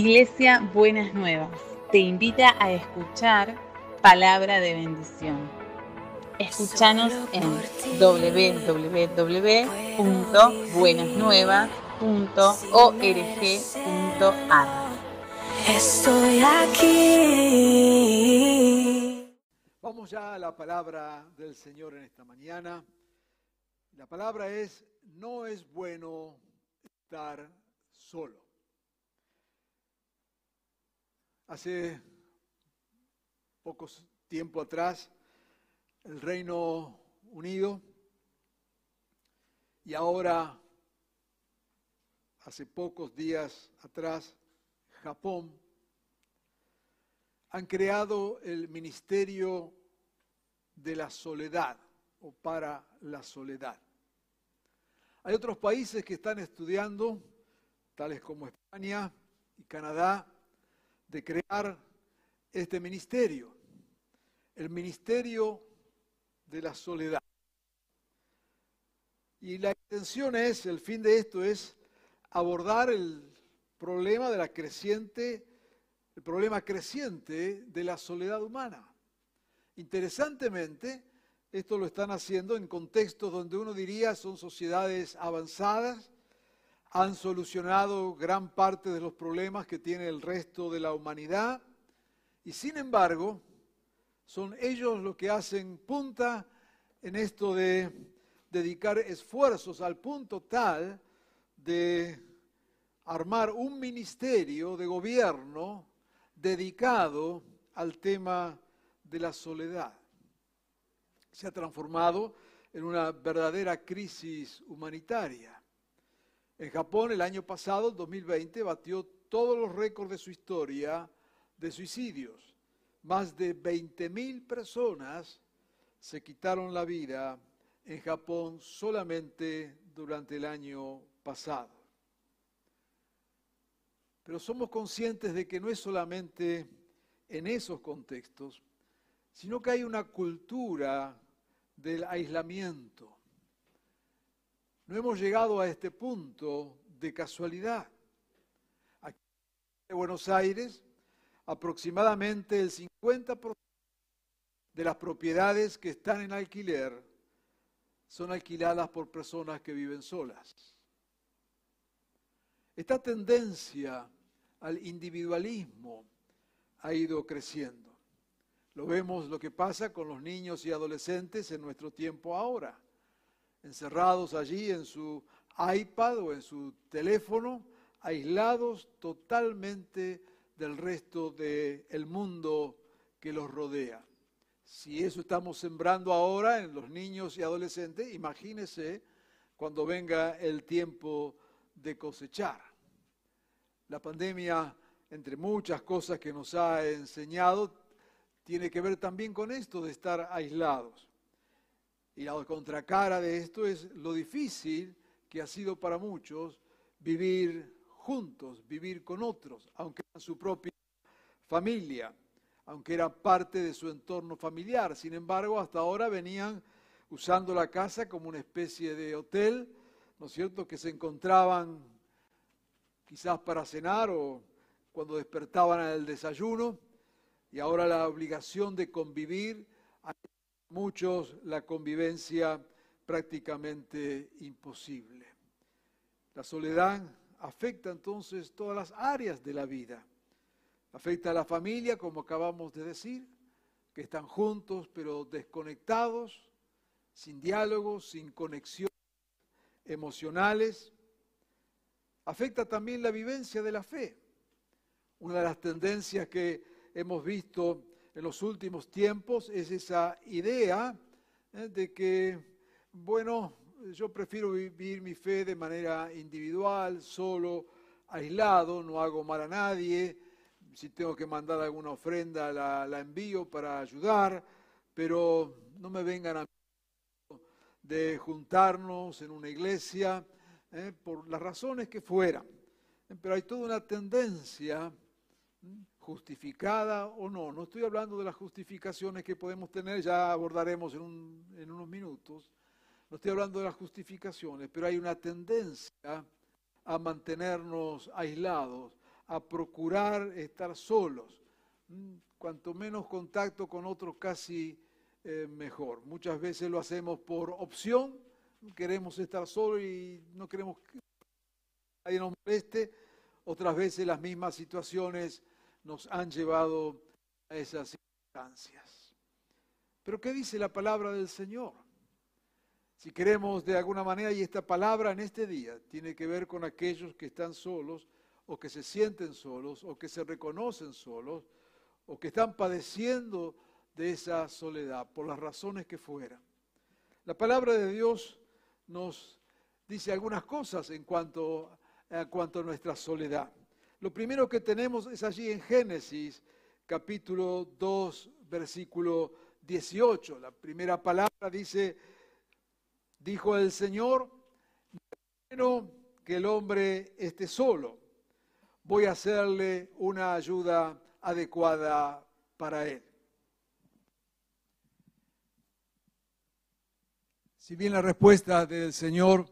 Iglesia Buenas Nuevas te invita a escuchar palabra de bendición. Escúchanos en www.buenasnuevas.org.ar. Estoy aquí. Vamos ya a la palabra del Señor en esta mañana. La palabra es, no es bueno estar solo. Hace pocos tiempo atrás, el Reino Unido y ahora, hace pocos días atrás, Japón, han creado el Ministerio de la Soledad o para la Soledad. Hay otros países que están estudiando, tales como España y Canadá, de crear este ministerio, el Ministerio de la Soledad. Y la intención es, el fin de esto es abordar el problema de la creciente, el problema creciente de la soledad humana. Interesantemente, esto lo están haciendo en contextos donde uno diría son sociedades avanzadas, han solucionado gran parte de los problemas que tiene el resto de la humanidad y sin embargo son ellos los que hacen punta en esto de dedicar esfuerzos al punto tal de armar un ministerio de gobierno dedicado al tema de la soledad. Se ha transformado en una verdadera crisis humanitaria. En Japón el año pasado, 2020, batió todos los récords de su historia de suicidios. Más de 20.000 personas se quitaron la vida en Japón solamente durante el año pasado. Pero somos conscientes de que no es solamente en esos contextos, sino que hay una cultura del aislamiento no hemos llegado a este punto de casualidad. Aquí en Buenos Aires, aproximadamente el 50% de las propiedades que están en alquiler son alquiladas por personas que viven solas. Esta tendencia al individualismo ha ido creciendo. Lo vemos lo que pasa con los niños y adolescentes en nuestro tiempo ahora encerrados allí en su iPad o en su teléfono, aislados totalmente del resto del mundo que los rodea. Si eso estamos sembrando ahora en los niños y adolescentes, imagínese cuando venga el tiempo de cosechar. La pandemia, entre muchas cosas que nos ha enseñado, tiene que ver también con esto de estar aislados. Y la contracara de esto es lo difícil que ha sido para muchos vivir juntos, vivir con otros, aunque era su propia familia, aunque era parte de su entorno familiar. Sin embargo, hasta ahora venían usando la casa como una especie de hotel, ¿no es cierto?, que se encontraban quizás para cenar o cuando despertaban al desayuno, y ahora la obligación de convivir muchos la convivencia prácticamente imposible. La soledad afecta entonces todas las áreas de la vida. Afecta a la familia, como acabamos de decir, que están juntos pero desconectados, sin diálogos, sin conexiones emocionales. Afecta también la vivencia de la fe. Una de las tendencias que hemos visto en los últimos tiempos es esa idea ¿eh? de que, bueno, yo prefiero vivir mi fe de manera individual, solo, aislado, no hago mal a nadie, si tengo que mandar alguna ofrenda la, envío para ayudar, pero no me vengan a de juntarnos en una iglesia ¿eh? por las razones que fueran. Pero hay toda una tendencia justificada o no. No estoy hablando de las justificaciones que podemos tener, ya abordaremos en, en unos minutos. No estoy hablando de las justificaciones, pero hay una tendencia a mantenernos aislados, a procurar estar solos. Mm, Cuanto menos contacto con otros, casi eh, mejor. Muchas veces lo hacemos por opción, queremos estar solos y no queremos que nadie nos moleste. Otras veces las mismas situaciones nos han llevado a esas circunstancias. Pero ¿qué dice la palabra del Señor? Si queremos de alguna manera, y esta palabra en este día tiene que ver con aquellos que están solos o que se sienten solos o que se reconocen solos o que están padeciendo de esa soledad por las razones que fueran. La palabra de Dios nos dice algunas cosas en cuanto, en cuanto a nuestra soledad. Lo primero que tenemos es allí en Génesis capítulo 2, versículo 18. La primera palabra dice, dijo el Señor, bueno que el hombre esté solo, voy a hacerle una ayuda adecuada para él. Si bien la respuesta del Señor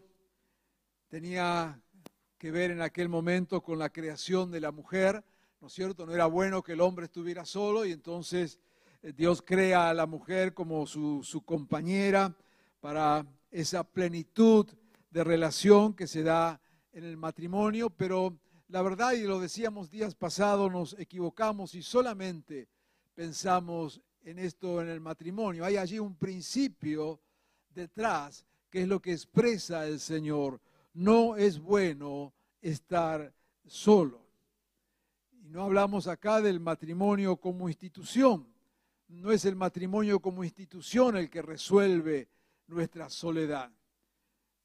tenía que ver en aquel momento con la creación de la mujer, ¿no es cierto? No era bueno que el hombre estuviera solo y entonces eh, Dios crea a la mujer como su, su compañera para esa plenitud de relación que se da en el matrimonio, pero la verdad, y lo decíamos días pasados, nos equivocamos y solamente pensamos en esto en el matrimonio. Hay allí un principio detrás que es lo que expresa el Señor. No es bueno estar solo. Y no hablamos acá del matrimonio como institución. No es el matrimonio como institución el que resuelve nuestra soledad,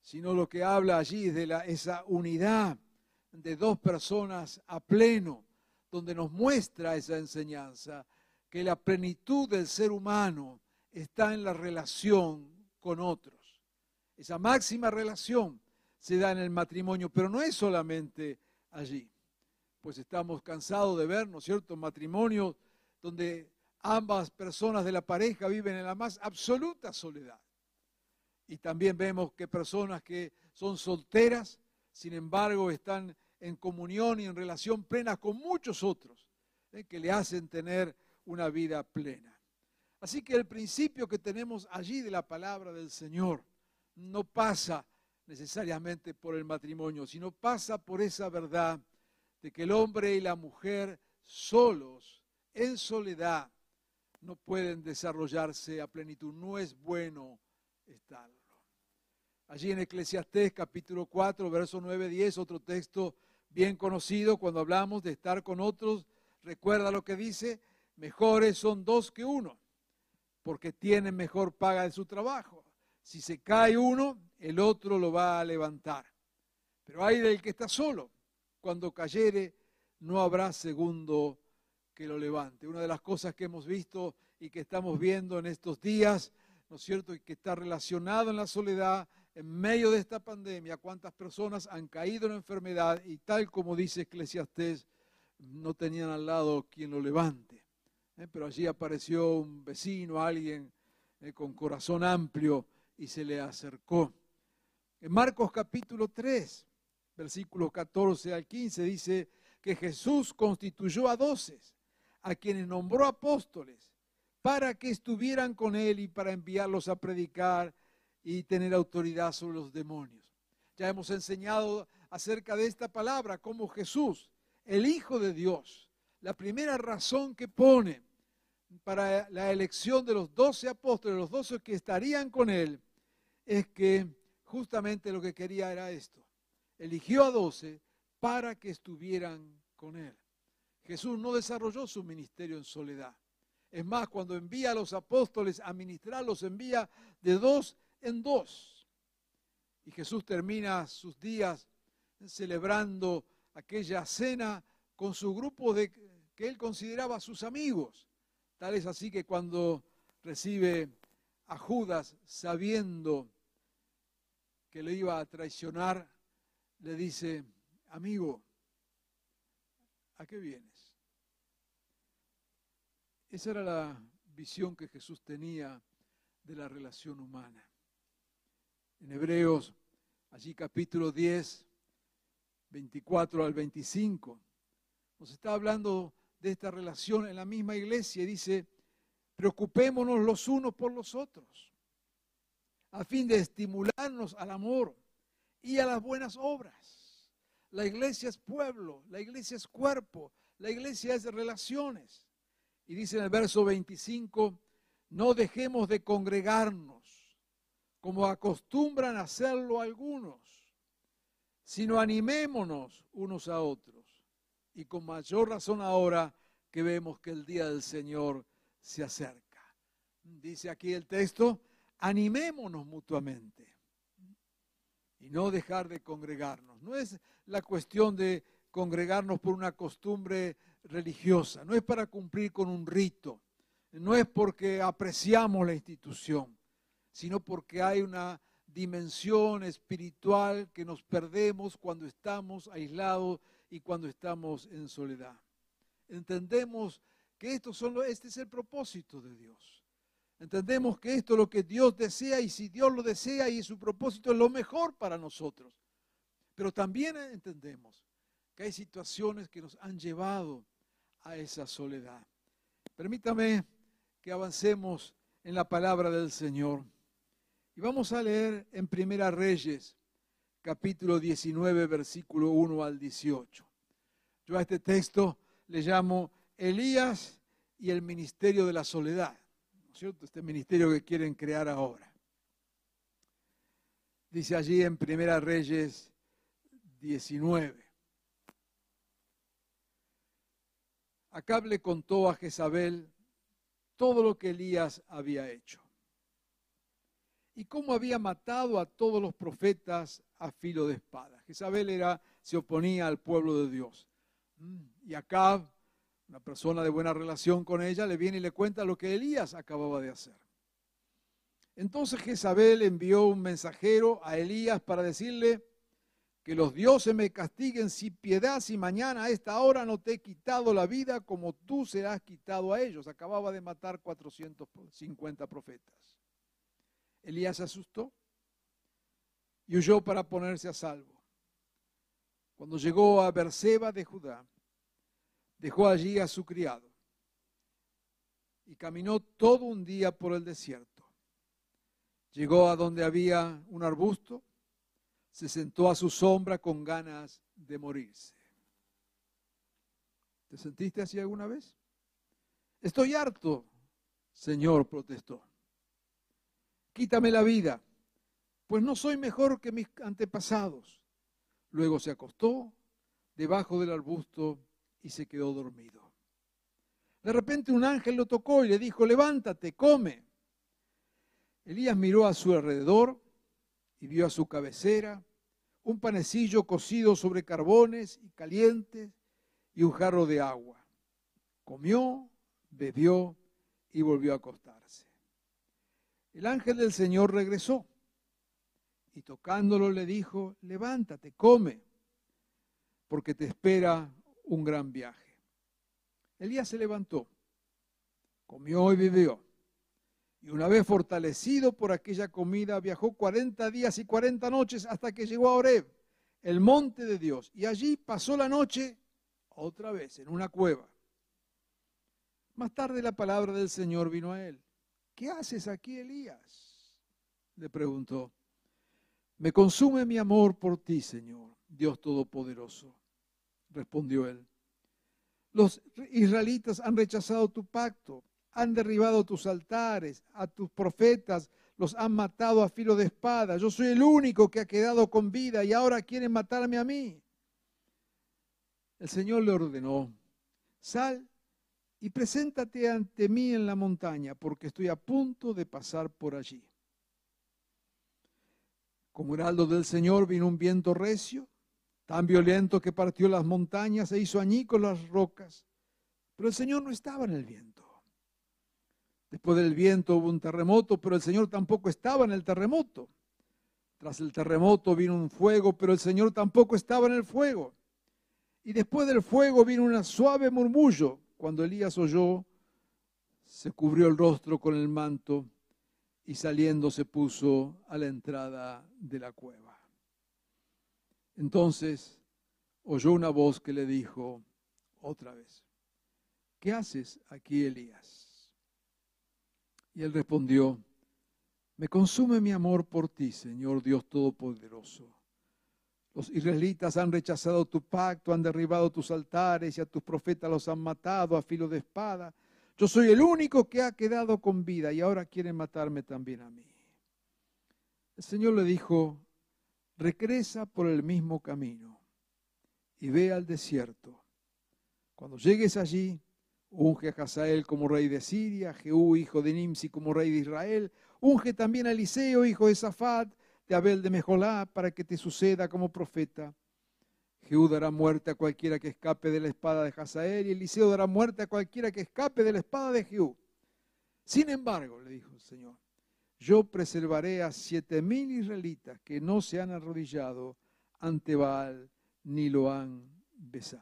sino lo que habla allí es de esa unidad de dos personas a pleno, donde nos muestra esa enseñanza, que la plenitud del ser humano está en la relación con otros. Esa máxima relación se da en el matrimonio, pero no es solamente allí. Pues estamos cansados de ver, ¿no es cierto?, matrimonios donde ambas personas de la pareja viven en la más absoluta soledad. Y también vemos que personas que son solteras, sin embargo, están en comunión y en relación plena con muchos otros ¿eh? que le hacen tener una vida plena. Así que el principio que tenemos allí de la palabra del Señor no pasa necesariamente por el matrimonio, sino pasa por esa verdad de que el hombre y la mujer solos, en soledad, no pueden desarrollarse a plenitud. No es bueno estarlo. Allí en Eclesiastés capítulo 4, verso 9, 10, otro texto bien conocido cuando hablamos de estar con otros. Recuerda lo que dice, mejores son dos que uno, porque tienen mejor paga de su trabajo. Si se cae uno, el otro lo va a levantar. Pero hay del que está solo. Cuando cayere, no habrá segundo que lo levante. Una de las cosas que hemos visto y que estamos viendo en estos días, ¿no es cierto?, y que está relacionado en la soledad, en medio de esta pandemia, cuántas personas han caído en enfermedad y tal como dice Eclesiastés, no tenían al lado quien lo levante. ¿eh? Pero allí apareció un vecino, alguien eh, con corazón amplio y se le acercó. En Marcos capítulo 3, versículos 14 al 15, dice que Jesús constituyó a doces, a quienes nombró apóstoles, para que estuvieran con él y para enviarlos a predicar y tener autoridad sobre los demonios. Ya hemos enseñado acerca de esta palabra, como Jesús, el Hijo de Dios, la primera razón que pone para la elección de los doce apóstoles, los doce que estarían con él, es que justamente lo que quería era esto. Eligió a doce para que estuvieran con él. Jesús no desarrolló su ministerio en soledad. Es más, cuando envía a los apóstoles a ministrar, los envía de dos en dos. Y Jesús termina sus días celebrando aquella cena con su grupo de que él consideraba sus amigos. Tal es así que cuando recibe a Judas sabiendo que le iba a traicionar, le dice, amigo, ¿a qué vienes? Esa era la visión que Jesús tenía de la relación humana en Hebreos, allí capítulo 10, 24 al 25, nos está hablando de esta relación en la misma iglesia y dice, preocupémonos los unos por los otros, a fin de estimularnos al amor y a las buenas obras. La iglesia es pueblo, la iglesia es cuerpo, la iglesia es relaciones. Y dice en el verso 25, no dejemos de congregarnos como acostumbran hacerlo algunos, sino animémonos unos a otros. Y con mayor razón ahora que vemos que el día del Señor se acerca. Dice aquí el texto, animémonos mutuamente y no dejar de congregarnos. No es la cuestión de congregarnos por una costumbre religiosa, no es para cumplir con un rito, no es porque apreciamos la institución, sino porque hay una dimensión espiritual que nos perdemos cuando estamos aislados y cuando estamos en soledad. Entendemos que esto solo, este es el propósito de Dios. Entendemos que esto es lo que Dios desea y si Dios lo desea y su propósito es lo mejor para nosotros. Pero también entendemos que hay situaciones que nos han llevado a esa soledad. Permítame que avancemos en la palabra del Señor. Y vamos a leer en Primera Reyes, capítulo 19, versículo 1 al 18. Yo a este texto le llamo Elías y el ministerio de la soledad, ¿no es cierto? Este ministerio que quieren crear ahora. Dice allí en Primera Reyes 19. Acab le contó a Jezabel todo lo que Elías había hecho y cómo había matado a todos los profetas a filo de espada. Jezabel era, se oponía al pueblo de Dios. Mm, y Acab, una persona de buena relación con ella, le viene y le cuenta lo que Elías acababa de hacer. Entonces Jezabel envió un mensajero a Elías para decirle, que los dioses me castiguen sin piedad si mañana a esta hora no te he quitado la vida como tú serás quitado a ellos. Acababa de matar 450 profetas. Elías se asustó y huyó para ponerse a salvo. Cuando llegó a Berseba de Judá, dejó allí a su criado y caminó todo un día por el desierto. Llegó a donde había un arbusto se sentó a su sombra con ganas de morirse. ¿Te sentiste así alguna vez? Estoy harto, Señor, protestó. Quítame la vida, pues no soy mejor que mis antepasados. Luego se acostó debajo del arbusto y se quedó dormido. De repente un ángel lo tocó y le dijo, levántate, come. Elías miró a su alrededor y vio a su cabecera un panecillo cocido sobre carbones y calientes y un jarro de agua. Comió, bebió y volvió a acostarse. El ángel del Señor regresó y tocándolo le dijo, levántate, come, porque te espera un gran viaje. Elías se levantó, comió y bebió y una vez fortalecido por aquella comida, viajó 40 días y 40 noches hasta que llegó a Oreb, el monte de Dios. Y allí pasó la noche otra vez en una cueva. Más tarde la palabra del Señor vino a él. ¿Qué haces aquí, Elías? Le preguntó. Me consume mi amor por ti, Señor, Dios Todopoderoso. Respondió él. Los israelitas han rechazado tu pacto han derribado tus altares, a tus profetas los han matado a filo de espada. Yo soy el único que ha quedado con vida y ahora quieren matarme a mí. El Señor le ordenó, sal y preséntate ante mí en la montaña, porque estoy a punto de pasar por allí. Como heraldo del Señor vino un viento recio, tan violento que partió las montañas e hizo añicos las rocas. Pero el Señor no estaba en el viento. Después del viento hubo un terremoto, pero el Señor tampoco estaba en el terremoto. Tras el terremoto vino un fuego, pero el Señor tampoco estaba en el fuego. Y después del fuego vino un suave murmullo. Cuando Elías oyó, se cubrió el rostro con el manto y saliendo se puso a la entrada de la cueva. Entonces oyó una voz que le dijo, otra vez, ¿qué haces aquí, Elías? Y él respondió, me consume mi amor por ti, Señor Dios Todopoderoso. Los israelitas han rechazado tu pacto, han derribado tus altares y a tus profetas los han matado a filo de espada. Yo soy el único que ha quedado con vida y ahora quieren matarme también a mí. El Señor le dijo, regresa por el mismo camino y ve al desierto. Cuando llegues allí, unge a Hazael como rey de Siria, Jehú, hijo de Nimsi, como rey de Israel, unge también a Eliseo, hijo de Safat, de Abel de Mejolá, para que te suceda como profeta. Jehú dará muerte a cualquiera que escape de la espada de Hazael, y Eliseo dará muerte a cualquiera que escape de la espada de Jehú. Sin embargo, le dijo el Señor, yo preservaré a siete mil israelitas que no se han arrodillado ante Baal ni lo han besado.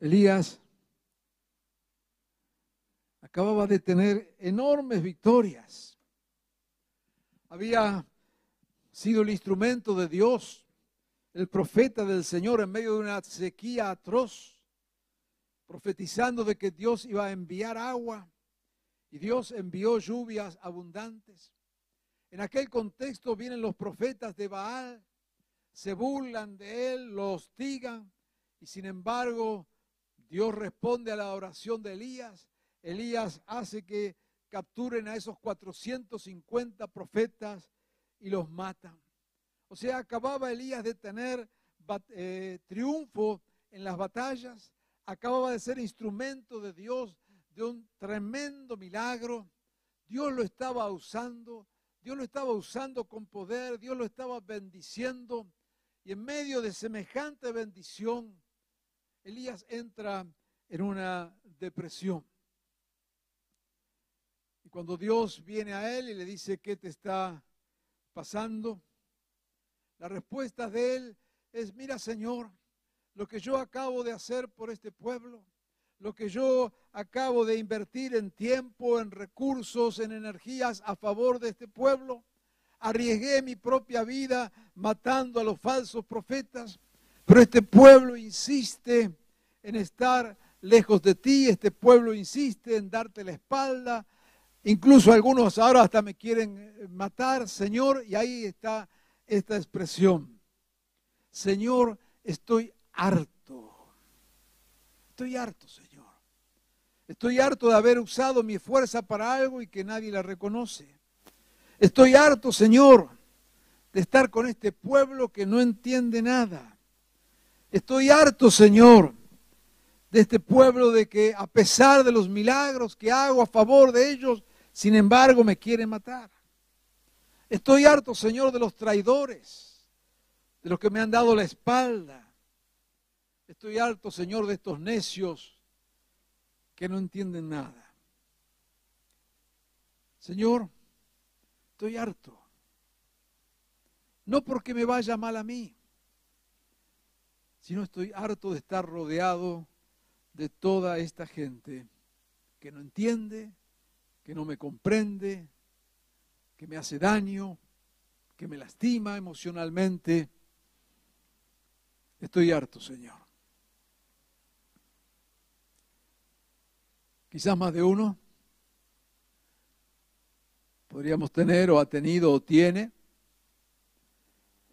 Elías acababa de tener enormes victorias. Había sido el instrumento de Dios, el profeta del Señor en medio de una sequía atroz, profetizando de que Dios iba a enviar agua y Dios envió lluvias abundantes. En aquel contexto vienen los profetas de Baal, se burlan de él, lo hostigan y sin embargo Dios responde a la oración de Elías. Elías hace que capturen a esos 450 profetas y los matan. O sea, acababa Elías de tener eh, triunfo en las batallas, acababa de ser instrumento de Dios de un tremendo milagro. Dios lo estaba usando, Dios lo estaba usando con poder, Dios lo estaba bendiciendo. Y en medio de semejante bendición, Elías entra en una depresión. Y cuando Dios viene a él y le dice, ¿qué te está pasando? La respuesta de él es, mira Señor, lo que yo acabo de hacer por este pueblo, lo que yo acabo de invertir en tiempo, en recursos, en energías a favor de este pueblo. Arriesgué mi propia vida matando a los falsos profetas, pero este pueblo insiste en estar lejos de ti, este pueblo insiste en darte la espalda, incluso algunos ahora hasta me quieren eh, matar, Señor, y ahí está esta expresión. Señor, estoy harto, estoy harto, Señor. Estoy harto de haber usado mi fuerza para algo y que nadie la reconoce. Estoy harto, Señor, de estar con este pueblo que no entiende nada. Estoy harto, Señor, de este pueblo de que a pesar de los milagros que hago a favor de ellos, sin embargo me quieren matar. Estoy harto, Señor, de los traidores, de los que me han dado la espalda. Estoy harto, Señor, de estos necios que no entienden nada. Señor, estoy harto. No porque me vaya mal a mí, sino estoy harto de estar rodeado de toda esta gente que no entiende, que no me comprende, que me hace daño, que me lastima emocionalmente. Estoy harto, Señor. Quizás más de uno, podríamos tener o ha tenido o tiene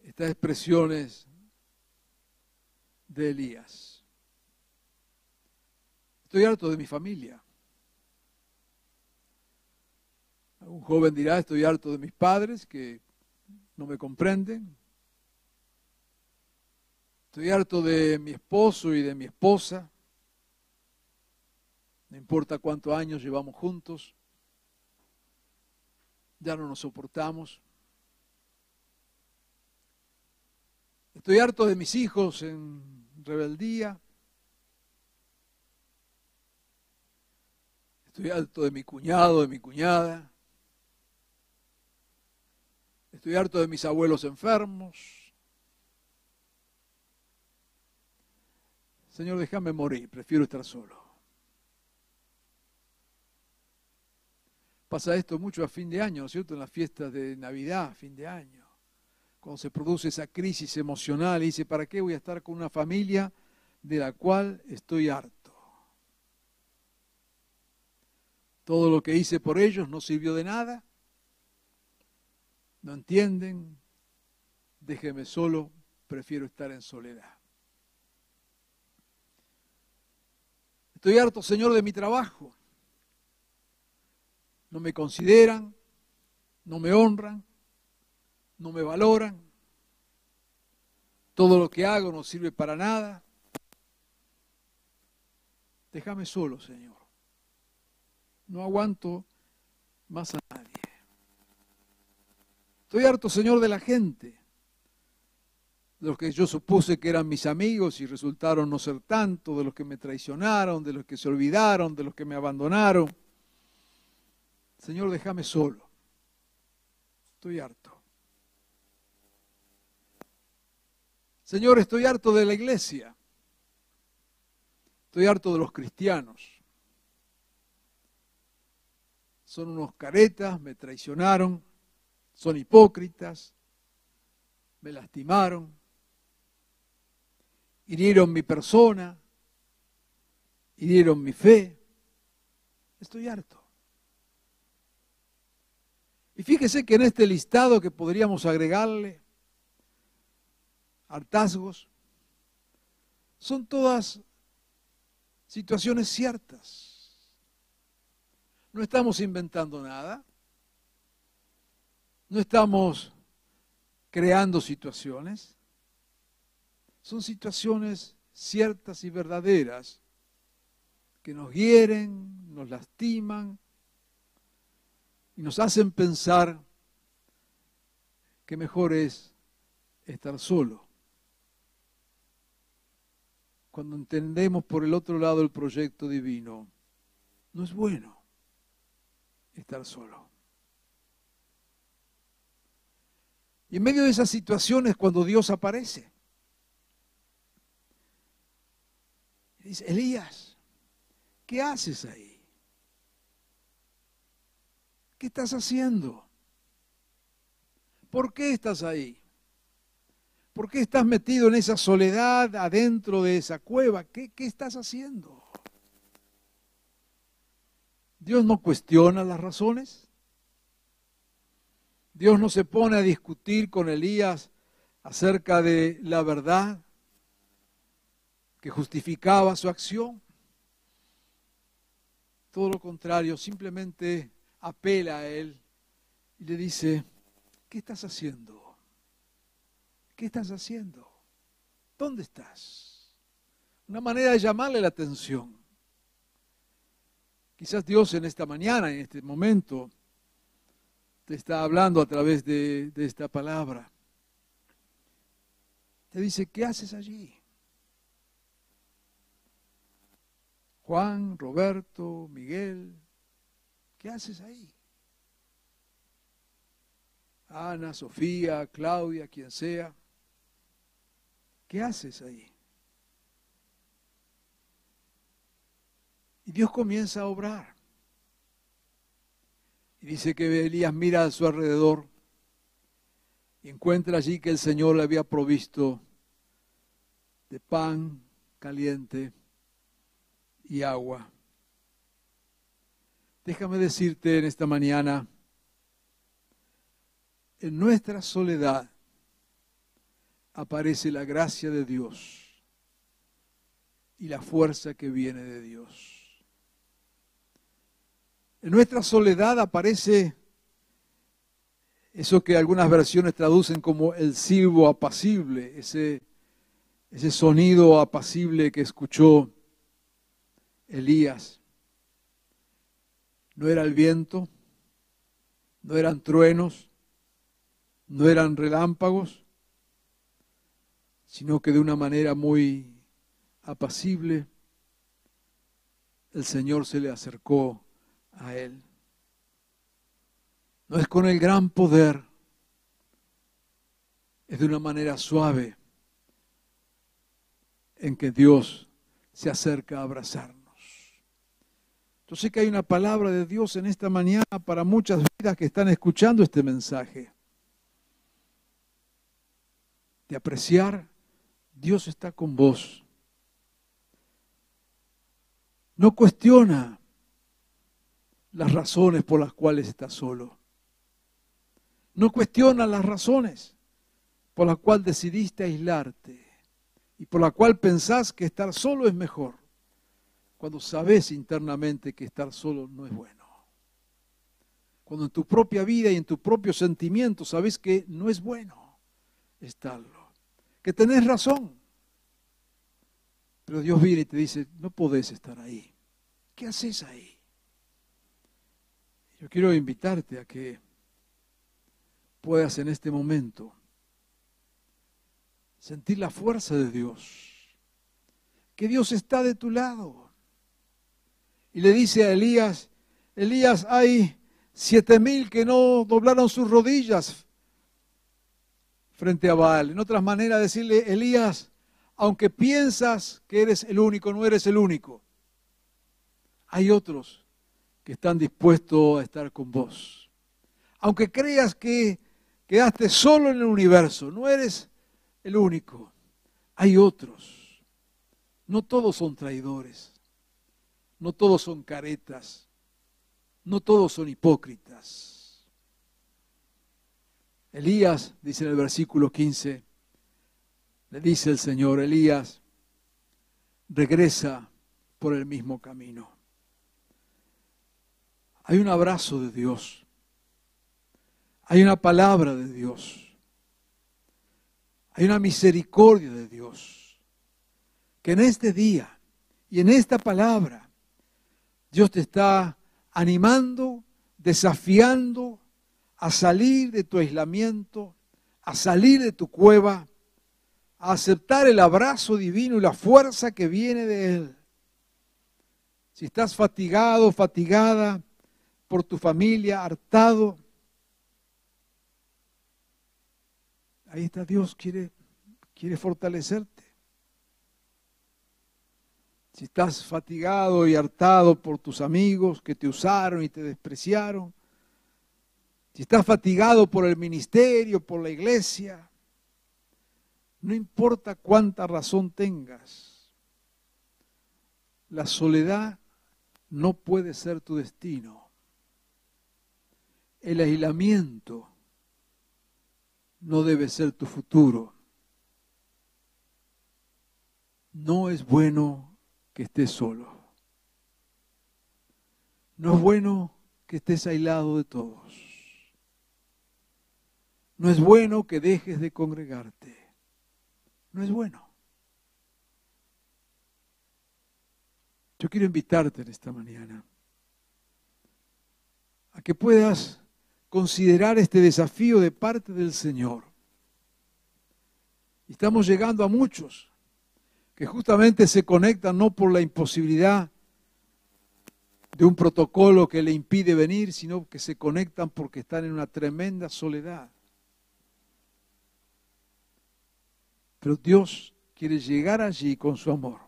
estas expresiones de Elías. Estoy harto de mi familia. Algún joven dirá, estoy harto de mis padres que no me comprenden. Estoy harto de mi esposo y de mi esposa. No importa cuántos años llevamos juntos, ya no nos soportamos. Estoy harto de mis hijos en rebeldía. Estoy harto de mi cuñado, de mi cuñada. Estoy harto de mis abuelos enfermos. Señor, déjame morir, prefiero estar solo. Pasa esto mucho a fin de año, ¿no es cierto? En las fiestas de Navidad, fin de año. Cuando se produce esa crisis emocional y dice, ¿para qué voy a estar con una familia de la cual estoy harto. Todo lo que hice por ellos no sirvió de nada. No entienden. Déjeme solo, prefiero estar en soledad. Estoy harto, Señor, de mi trabajo. No me consideran, no me honran, no me valoran. Todo lo que hago no sirve para nada. Déjame solo, Señor. No aguanto más a nadie. Estoy harto, Señor, de la gente, de los que yo supuse que eran mis amigos y resultaron no ser tanto, de los que me traicionaron, de los que se olvidaron, de los que me abandonaron. Señor, déjame solo. Estoy harto. Señor, estoy harto de la iglesia. Estoy harto de los cristianos. Son unos caretas, me traicionaron, son hipócritas, me lastimaron, hirieron mi persona, hirieron mi fe. Estoy harto. Y fíjese que en este listado que podríamos agregarle, hartazgos, son todas situaciones ciertas. No estamos inventando nada. No estamos creando situaciones. Son situaciones ciertas y verdaderas que nos hieren, nos lastiman y nos hacen pensar que mejor es estar solo cuando entendemos por el otro lado el proyecto divino, no es bueno estar solo. Y en medio de esas situaciones, cuando Dios aparece, dice, Elías, ¿qué haces ahí? ¿Qué estás haciendo? ¿Por qué estás ahí? ¿Por qué estás metido en esa soledad adentro de esa cueva? ¿Qué, estás haciendo? Dios no cuestiona las razones. Dios no se pone a discutir con Elías acerca de la verdad que justificaba su acción. Todo lo contrario, simplemente apela a él y le dice, ¿qué estás haciendo? ¿Qué estás haciendo? ¿Dónde estás? Una manera de llamarle la atención. Quizás Dios en esta mañana, en este momento, te está hablando a través de, esta palabra. Te dice, ¿qué haces allí? Juan, Roberto, Miguel, ¿qué haces ahí? Ana, Sofía, Claudia, quien sea. ¿Qué haces ahí? Y Dios comienza a obrar. Y dice que Elías mira a su alrededor y encuentra allí que el Señor le había provisto de pan caliente y agua. Déjame decirte en esta mañana, en nuestra soledad, aparece la gracia de Dios y la fuerza que viene de Dios. En nuestra soledad aparece eso que algunas versiones traducen como el silbo apacible, ese, ese sonido apacible que escuchó Elías. No era el viento, no eran truenos, no eran relámpagos, sino que de una manera muy apacible el Señor se le acercó a él. No es con el gran poder, es de una manera suave en que Dios se acerca a abrazarnos. Yo sé que hay una palabra de Dios en esta mañana para muchas vidas que están escuchando este mensaje. De apreciar Dios está con vos. No cuestiona las razones por las cuales estás solo. No cuestiona las razones por las cuales decidiste aislarte y por la cual pensás que estar solo es mejor, cuando sabes internamente que estar solo no es bueno. Cuando en tu propia vida y en tu propio sentimiento sabes que no es bueno estarlo, que tenés razón. Pero Dios viene y te dice, no podés estar ahí. ¿Qué haces ahí? Yo quiero invitarte a que puedas en este momento sentir la fuerza de Dios, que Dios está de tu lado. Y le dice a Elías, Elías, hay siete mil que no doblaron sus rodillas frente a Baal. En otras maneras, decirle, Elías, aunque piensas que eres el único, no eres el único. Hay otros que están dispuestos a estar con vos. Aunque creas que quedaste solo en el universo, no eres el único. Hay otros. No todos son traidores. No todos son caretas. No todos son hipócritas. Elías, dice en el versículo 15, le dice el Señor, Elías, regresa por el mismo camino. Hay un abrazo de Dios. Hay una palabra de Dios. Hay una misericordia de Dios. Que en este día y en esta palabra Dios te está animando, desafiando a salir de tu aislamiento, a salir de tu cueva a aceptar el abrazo divino y la fuerza que viene de Él. Si estás fatigado, fatigada por tu familia, hartado, ahí está Dios, quiere, quiere fortalecerte. Si estás fatigado y hartado por tus amigos que te usaron y te despreciaron, si estás fatigado por el ministerio, por la iglesia, no importa cuánta razón tengas, la soledad no puede ser tu destino. El aislamiento no debe ser tu futuro. No es bueno que estés solo. No es bueno que estés aislado de todos. No es bueno que dejes de congregarte no es bueno. Yo quiero invitarte en esta mañana a que puedas considerar este desafío de parte del Señor. Estamos llegando a muchos que justamente se conectan no por la imposibilidad de un protocolo que le impide venir, sino que se conectan porque están en una tremenda soledad. Pero Dios quiere llegar allí con su amor.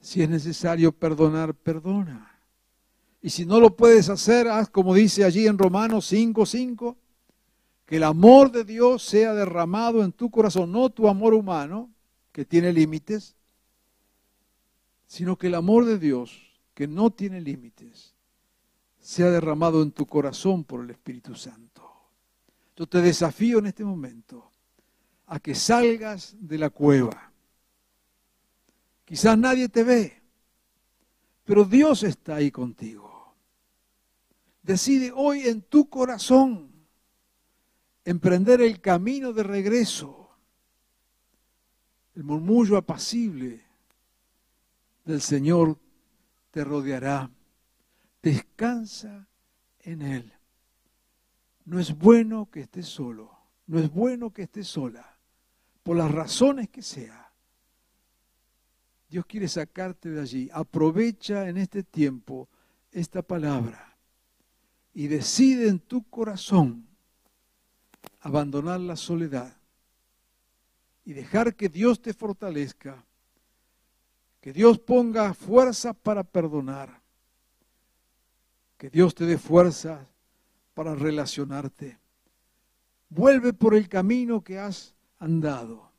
Si es necesario perdonar, perdona. Y si no lo puedes hacer, haz como dice allí en Romanos 5:5, que el amor de Dios sea derramado en tu corazón, no tu amor humano, que tiene límites, sino que el amor de Dios, que no tiene límites, sea derramado en tu corazón por el Espíritu Santo. Yo te desafío en este momento a que salgas de la cueva. Quizás nadie te ve, pero Dios está ahí contigo. Decide hoy en tu corazón emprender el camino de regreso. El murmullo apacible del Señor te rodeará. Descansa en Él. No es bueno que estés solo, no es bueno que estés sola por las razones que sea, Dios quiere sacarte de allí. Aprovecha en este tiempo esta palabra y decide en tu corazón abandonar la soledad y dejar que Dios te fortalezca, que Dios ponga fuerza para perdonar, que Dios te dé fuerza para relacionarte. Vuelve por el camino que has andado.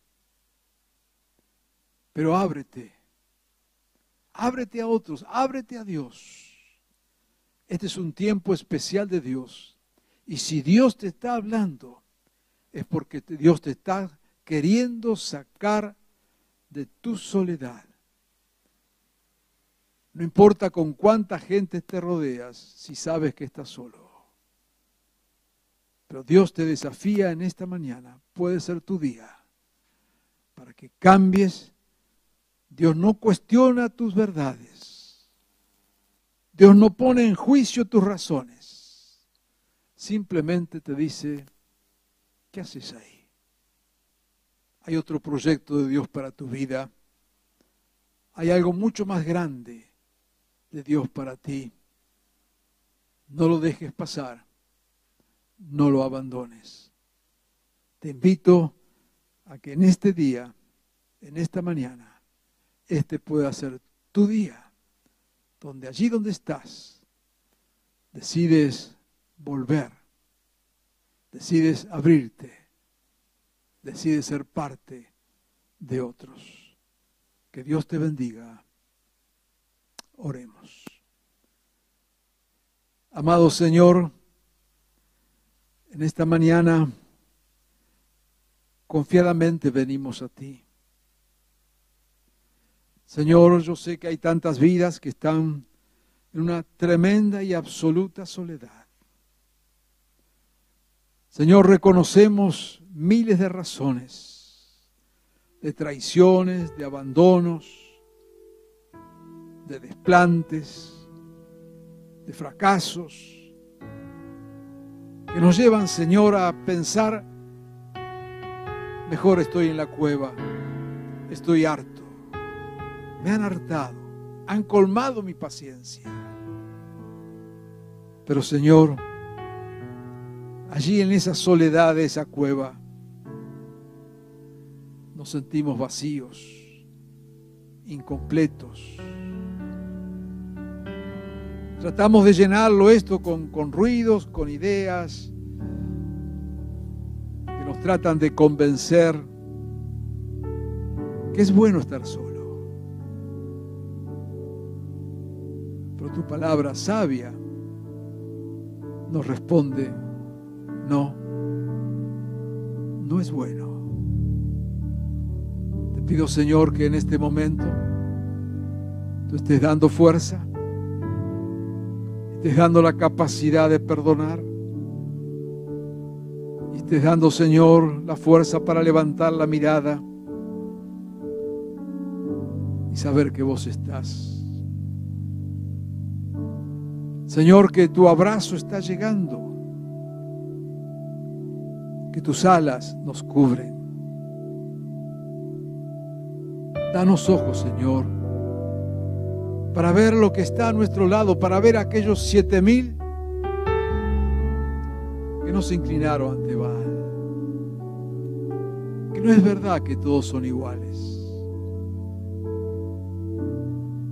Pero ábrete ábrete a otros, ábrete a Dios. Este es un tiempo especial de Dios. Y si Dios te está hablando, es porque Dios te está queriendo sacar de tu soledad. No importa con cuánta gente te rodeas, si sabes que estás solo. Pero Dios te desafía en esta mañana, puede ser tu día, para que cambies. Dios no cuestiona tus verdades. Dios no pone en juicio tus razones. Simplemente te dice, ¿qué haces ahí? Hay otro proyecto de Dios para tu vida. Hay algo mucho más grande de Dios para ti. No lo dejes pasar no lo abandones. Te invito a que en este día, en esta mañana, este pueda ser tu día, donde allí donde estás, decides volver, decides abrirte, decides ser parte de otros. Que Dios te bendiga. Oremos. Amado Señor, en esta mañana, confiadamente venimos a ti. Señor, yo sé que hay tantas vidas que están en una tremenda y absoluta soledad. Señor, reconocemos miles de razones, de traiciones, de abandonos, de desplantes, de fracasos que nos llevan, Señor, a pensar, mejor estoy en la cueva, estoy harto, me han hartado, han colmado mi paciencia. Pero Señor, allí en esa soledad de esa cueva, nos sentimos vacíos, incompletos. Tratamos de llenarlo esto con, con ruidos, con ideas que nos tratan de convencer que es bueno estar solo. Pero tu palabra sabia nos responde, no, no es bueno. Te pido Señor que en este momento tú estés dando fuerza estés dando la capacidad de perdonar. Y estés dando, Señor, la fuerza para levantar la mirada y saber que vos estás. Señor, que tu abrazo está llegando, que tus alas nos cubren. Danos ojos, Señor para ver lo que está a nuestro lado, para ver aquellos siete mil que no se inclinaron ante Baal. Que no es verdad que todos son iguales.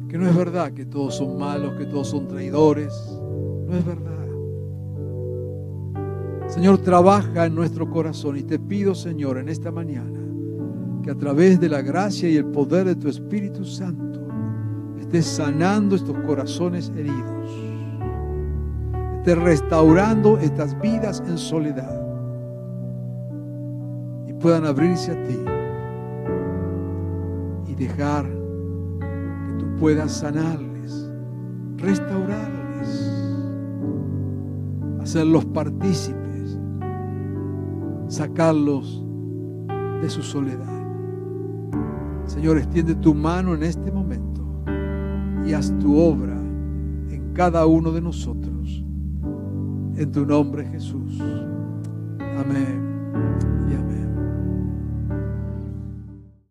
Que no es verdad que todos son malos, que todos son traidores. No es verdad. Señor, trabaja en nuestro corazón y te pido, Señor, en esta mañana, que a través de la gracia y el poder de tu Espíritu Santo, estés sanando estos corazones heridos, estés restaurando estas vidas en soledad y puedan abrirse a ti y dejar que tú puedas sanarles, restaurarles, hacerlos partícipes, sacarlos de su soledad. Señor, extiende tu mano en este momento y haz tu obra en cada uno de nosotros. En tu nombre Jesús. Amén.